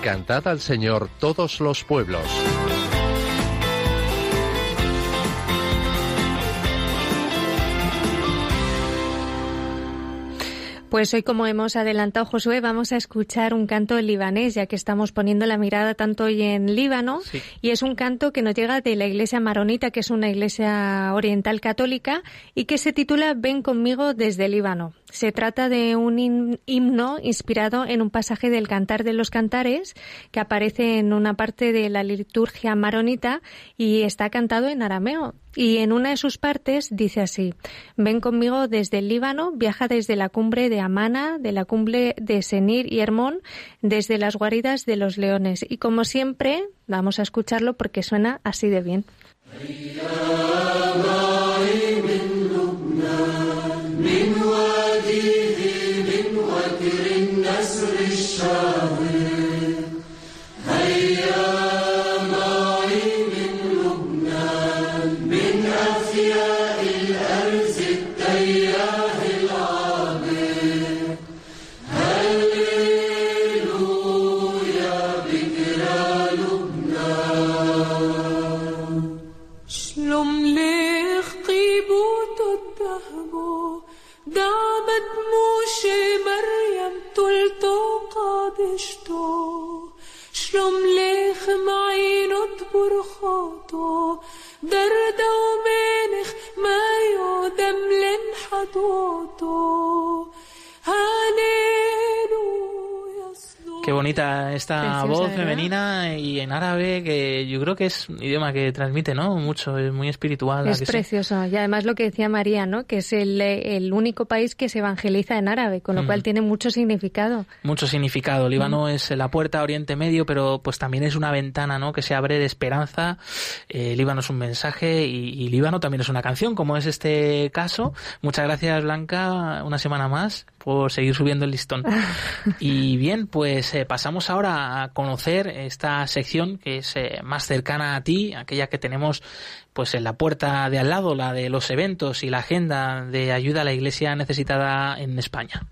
Cantad al Señor todos los pueblos. Pues hoy, como hemos adelantado, Josué, vamos a escuchar un canto libanés, ya que estamos poniendo la mirada tanto hoy en Líbano, y es un canto que nos llega de la iglesia maronita, que es una iglesia oriental católica, y que se titula Ven conmigo desde Líbano. Se trata de un himno inspirado en un pasaje del Cantar de los Cantares que aparece en una parte de la liturgia maronita y está cantado en arameo. Y en una de sus partes dice así, ven conmigo desde el Líbano, viaja desde la cumbre de Amana, de la cumbre de Senir y Hermón, desde las guaridas de los leones. Y como siempre, vamos a escucharlo porque suena así de bien. دعمت موشي مريم تلتو قابشتو شلوم ليخ معينو تبرخوتو درد ومينخ مايو دملن لنحطوتو هاليلو Qué bonita esta voz femenina y en árabe que yo creo que es un idioma que transmite, ¿no? Mucho, es muy espiritual. Es precioso. Y además lo que decía María, ¿no? Que es el, único país que se evangeliza en árabe, con lo mm. cual tiene mucho significado. Mucho significado. Líbano mm. es la puerta a Oriente Medio, pero pues también es una ventana, ¿no? Que se abre de esperanza. Eh, Líbano es un mensaje y, y Líbano también es una canción, como es este caso. Muchas gracias, Blanca, una semana más por seguir subiendo el listón. y bien, pues eh, pasamos ahora a conocer esta sección que es eh, más cercana a ti, aquella que tenemos pues en la puerta de al lado, la de los eventos y la agenda de ayuda a la iglesia necesitada en España.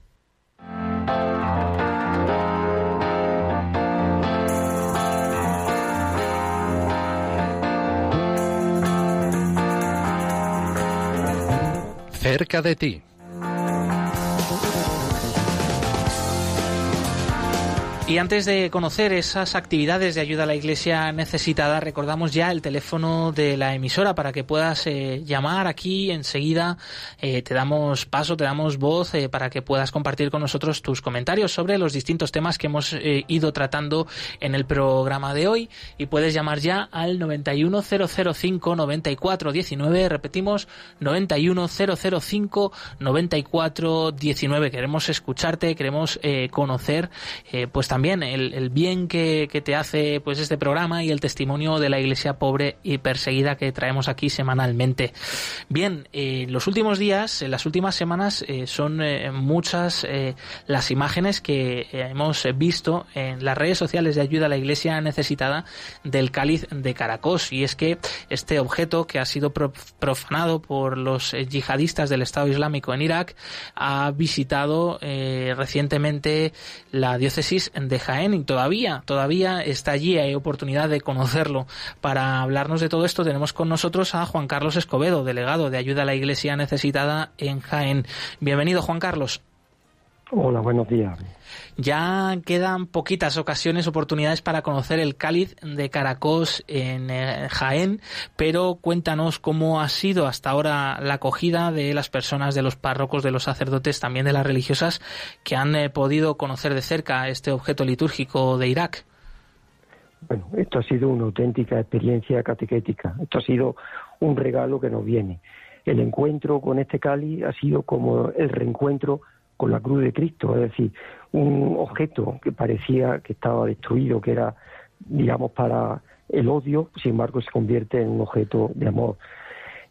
Cerca de ti. Y antes de conocer esas actividades de ayuda a la iglesia necesitada, recordamos ya el teléfono de la emisora para que puedas eh, llamar aquí enseguida. Eh, te damos paso, te damos voz eh, para que puedas compartir con nosotros tus comentarios sobre los distintos temas que hemos ido tratando en el programa de hoy. Y puedes llamar ya al 910059419. Repetimos, 910059419. Queremos escucharte, queremos conocer pues también el, bien que, te hace pues este programa y el testimonio de la iglesia pobre y perseguida que traemos aquí semanalmente. Bien, eh, los últimos días, en las últimas semanas, eh, son eh, muchas las imágenes que hemos visto en las redes sociales de ayuda a la iglesia necesitada del cáliz de Caracos. Y es que este objeto que ha sido profanado por los yihadistas del Estado Islámico en Irak ha visitado recientemente la diócesis de Jaén y todavía, todavía está allí, hay oportunidad de conocerlo. Para hablarnos de todo esto tenemos con nosotros a Juan Carlos Escobedo, delegado de ayuda a la Iglesia necesitada en Jaén. Bienvenido, Juan Carlos. Hola, buenos días. Ya quedan poquitas ocasiones, oportunidades para conocer el cáliz de Caracos en eh, Jaén, pero cuéntanos cómo ha sido hasta ahora la acogida de las personas, de los párrocos, de los sacerdotes, también de las religiosas que han eh, podido conocer de cerca este objeto litúrgico de Irak. Bueno, esto ha sido una auténtica experiencia catequética. Esto ha sido un regalo que nos viene. El encuentro con este cáliz ha sido como el reencuentro con la cruz de Cristo, es decir, un objeto que parecía que estaba destruido, que era, digamos, para el odio, sin embargo se convierte en un objeto de amor.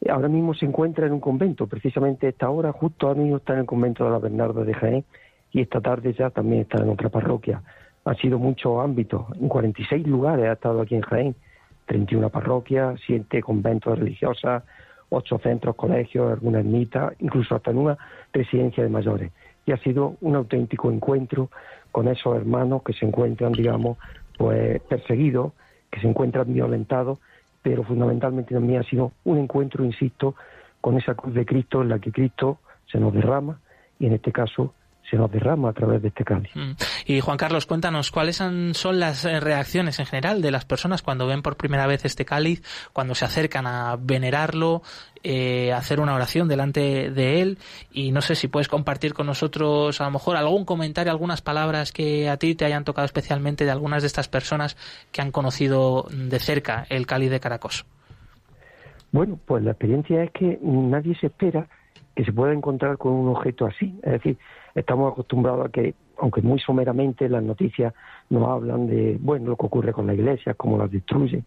Ahora mismo se encuentra en un convento, precisamente esta hora, justo ahora mismo está en el convento de la Bernarda de Jaén y esta tarde ya también está en otra parroquia. Ha sido muchos ámbitos, en 46 lugares ha estado aquí en Jaén, 31 parroquias, 7 conventos religiosas, 8 centros, colegios, alguna ermita, incluso hasta en una residencia de mayores y ha sido un auténtico encuentro con esos hermanos que se encuentran, digamos, pues perseguidos, que se encuentran violentados, pero fundamentalmente también ha sido un encuentro, insisto, con esa cruz de Cristo en la que Cristo se nos derrama y en este caso se nos derrama a través de este cáliz. Mm. Y Juan Carlos, cuéntanos, ¿cuáles son las eh, reacciones en general de las personas cuando ven por primera vez este cáliz, cuando se acercan a venerarlo, eh, hacer una oración delante de él? Y no sé si puedes compartir con nosotros a lo mejor algún comentario, algunas palabras que a ti te hayan tocado especialmente de algunas de estas personas que han conocido de cerca el cáliz de Caracos. Bueno, pues la experiencia es que nadie se espera que se pueda encontrar con un objeto así. Es decir, estamos acostumbrados a que, aunque muy someramente las noticias nos hablan de, bueno, lo que ocurre con la iglesia, cómo las destruye,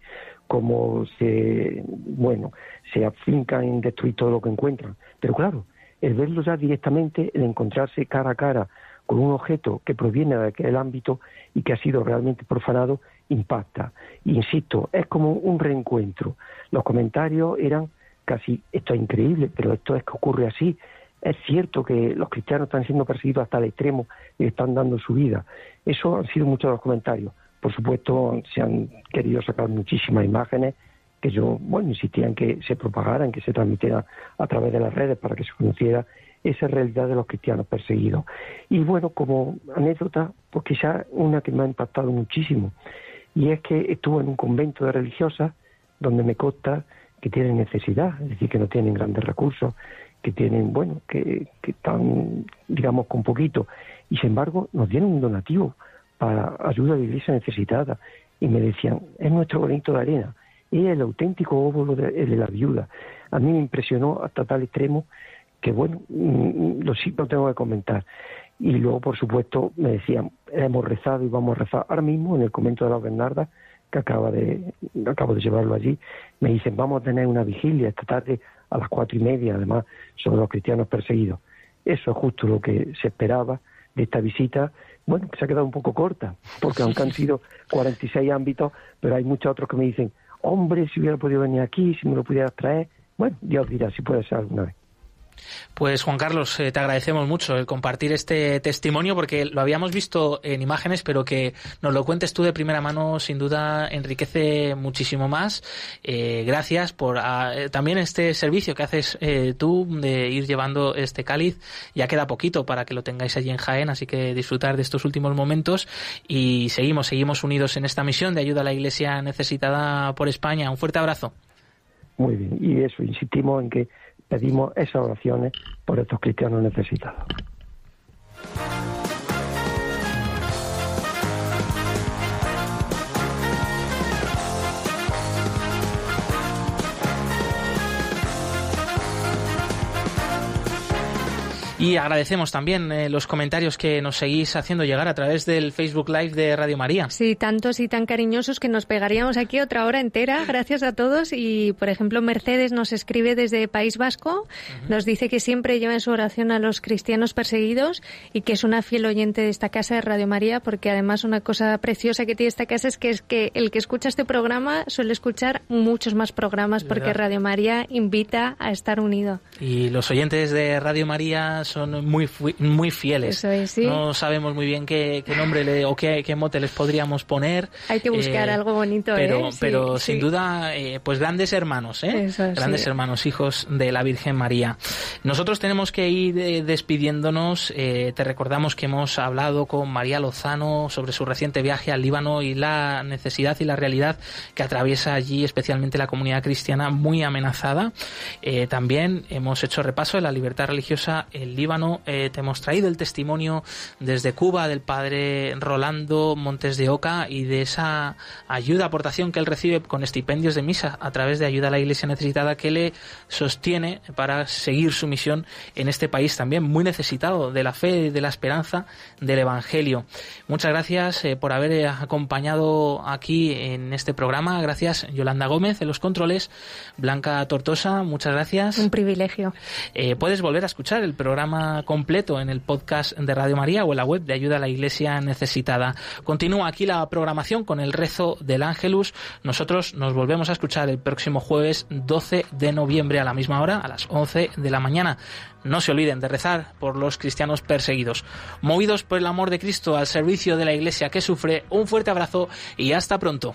cómo se, bueno, se afincan en destruir todo lo que encuentran. Pero claro, el verlo ya directamente, el encontrarse cara a cara con un objeto que proviene de aquel ámbito y que ha sido realmente profanado, impacta. Insisto, es como un reencuentro. Los comentarios eran casi, esto es increíble, pero esto es que ocurre así, es cierto que los cristianos están siendo perseguidos hasta el extremo y están dando su vida. Eso han sido muchos de los comentarios. Por supuesto, se han querido sacar muchísimas imágenes que yo, bueno, insistía en que se propagaran, que se transmitieran a través de las redes para que se conociera esa realidad de los cristianos perseguidos. Y bueno, como anécdota, pues quizá una que me ha impactado muchísimo, y es que estuve en un convento de religiosas donde me consta que tienen necesidad, es decir, que no tienen grandes recursos, que tienen, bueno, que, están, digamos, con poquito. Y sin embargo, nos dieron un donativo para ayuda la iglesia necesitada. Y me decían, es nuestro granito de arena, es el auténtico óvulo de, de, la viuda. A mí me impresionó hasta tal extremo que, bueno, mm, lo sí lo tengo que comentar. Y luego, por supuesto, me decían, hemos rezado y vamos a rezar. Ahora mismo, en el convento de la Bernarda, que acaba de, acabo de llevarlo allí, me dicen, vamos a tener una vigilia esta tarde a las cuatro y media, además, sobre los cristianos perseguidos. Eso es justo lo que se esperaba de esta visita. Bueno, que se ha quedado un poco corta, porque aunque han sido 46 ámbitos, pero hay muchos otros que me dicen, hombre, si hubiera podido venir aquí, si me lo pudieras traer. Bueno, Dios dirá si puede ser alguna vez. Pues Juan Carlos, eh, te agradecemos mucho el compartir este testimonio porque lo habíamos visto en imágenes, pero que nos lo cuentes tú de primera mano sin duda enriquece muchísimo más. Eh, gracias por ah, eh, también este servicio que haces tú de ir llevando este cáliz. Ya queda poquito para que lo tengáis allí en Jaén, así que disfrutar de estos últimos momentos y seguimos, seguimos unidos en esta misión de ayuda a la Iglesia necesitada por España. Un fuerte abrazo. Muy bien, y eso, insistimos en que pedimos esas oraciones por estos cristianos necesitados. Y agradecemos también eh, los comentarios que nos seguís haciendo llegar a través del Facebook Live de Radio María. Sí, tantos y tan cariñosos que nos pegaríamos aquí otra hora entera. Gracias a todos. Y, por ejemplo, Mercedes nos escribe desde País Vasco. Nos dice que siempre lleva en su oración a los cristianos perseguidos y que es una fiel oyente de esta casa de Radio María, porque además una cosa preciosa que tiene esta casa es que es que el que escucha este programa suele escuchar muchos más programas porque Radio María invita a estar unido. Y los oyentes de Radio María son muy muy fieles. No sabemos muy bien qué, nombre le, o qué, qué, mote les podríamos poner. Hay que buscar algo bonito, pero, pero sin duda, pues grandes hermanos, ¿eh? grandes hermanos, hijos de la Virgen María. Nosotros tenemos que ir despidiéndonos. te recordamos que hemos hablado con María Lozano sobre su reciente viaje al Líbano y la necesidad y la realidad que atraviesa allí, especialmente la comunidad cristiana muy amenazada. Eh, también hemos hecho repaso de la libertad religiosa en Líbano. Eh, te hemos traído el testimonio desde Cuba del padre Rolando Montes de Oca y de esa ayuda, aportación que él recibe con estipendios de misa a través de ayuda a la iglesia necesitada que le sostiene para seguir su misión en este país también muy necesitado de la fe de la esperanza del Evangelio. Muchas gracias eh, por haber acompañado aquí en este programa. Gracias Yolanda Gómez de los controles. Blanca Tortosa, muchas gracias. Un privilegio. Eh, puedes volver a escuchar el completo en el podcast de Radio María o en la web de Ayuda a la Iglesia Necesitada. Continúa aquí la programación con el rezo del Ángelus. Nosotros nos volvemos a escuchar el próximo jueves 12 de noviembre a la misma hora, a las 11 de la mañana. No se olviden de rezar por los cristianos perseguidos. Movidos por el amor de Cristo al servicio de la Iglesia que sufre, un fuerte abrazo y hasta pronto.